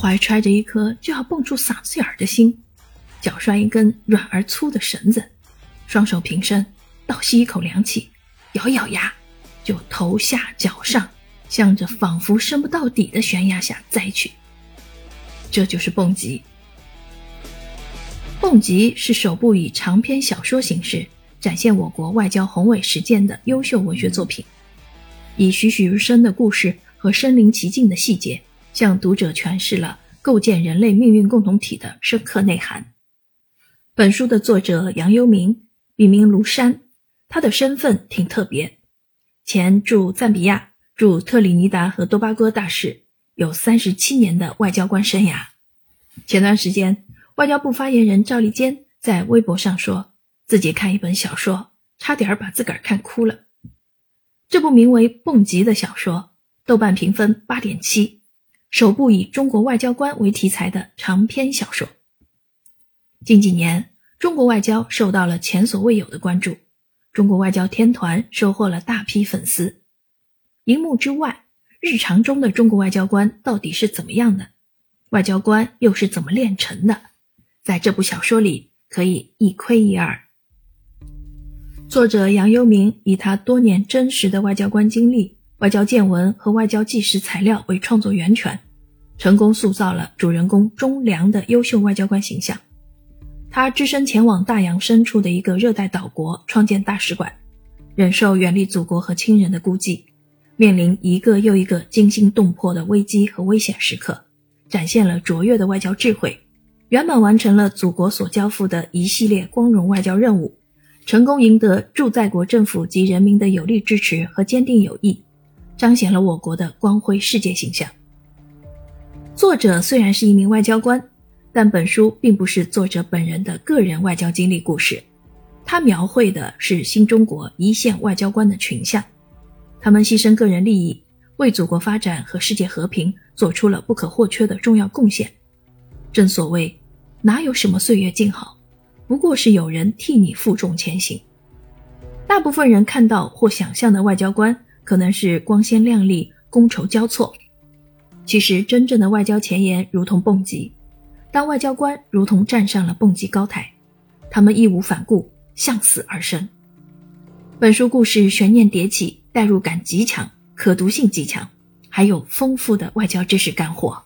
怀揣着一颗就要蹦出嗓子眼儿的心，脚拴一根软而粗的绳子，双手平伸，倒吸一口凉气，咬咬牙，就头下脚上，向着仿佛深不到底的悬崖下栽去。这就是蹦极。蹦极是首部以长篇小说形式展现我国外交宏伟实践的优秀文学作品，以栩栩如生的故事和身临其境的细节，向读者诠释了构建人类命运共同体的深刻内涵。本书的作者杨幽明，笔名庐山，他的身份挺特别，前驻赞比亚、驻特立尼达和多巴哥大使，有三十七年的外交官生涯。前段时间。外交部发言人赵立坚在微博上说，自己看一本小说，差点把自个儿看哭了。这部名为《蹦极》的小说，豆瓣评分八点七，首部以中国外交官为题材的长篇小说。近几年，中国外交受到了前所未有的关注，中国外交天团收获了大批粉丝。荧幕之外，日常中的中国外交官到底是怎么样的？外交官又是怎么炼成的？在这部小说里，可以一窥一二。作者杨幽明以他多年真实的外交官经历、外交见闻和外交纪实材料为创作源泉，成功塑造了主人公忠良的优秀外交官形象。他只身前往大洋深处的一个热带岛国创建大使馆，忍受远离祖国和亲人的孤寂，面临一个又一个惊心动魄的危机和危险时刻，展现了卓越的外交智慧。圆满完成了祖国所交付的一系列光荣外交任务，成功赢得驻在国政府及人民的有力支持和坚定友谊，彰显了我国的光辉世界形象。作者虽然是一名外交官，但本书并不是作者本人的个人外交经历故事，他描绘的是新中国一线外交官的群像，他们牺牲个人利益，为祖国发展和世界和平做出了不可或缺的重要贡献。正所谓。哪有什么岁月静好，不过是有人替你负重前行。大部分人看到或想象的外交官，可能是光鲜亮丽、觥筹交错。其实，真正的外交前沿如同蹦极，当外交官如同站上了蹦极高台，他们义无反顾，向死而生。本书故事悬念迭起，代入感极强，可读性极强，还有丰富的外交知识干货。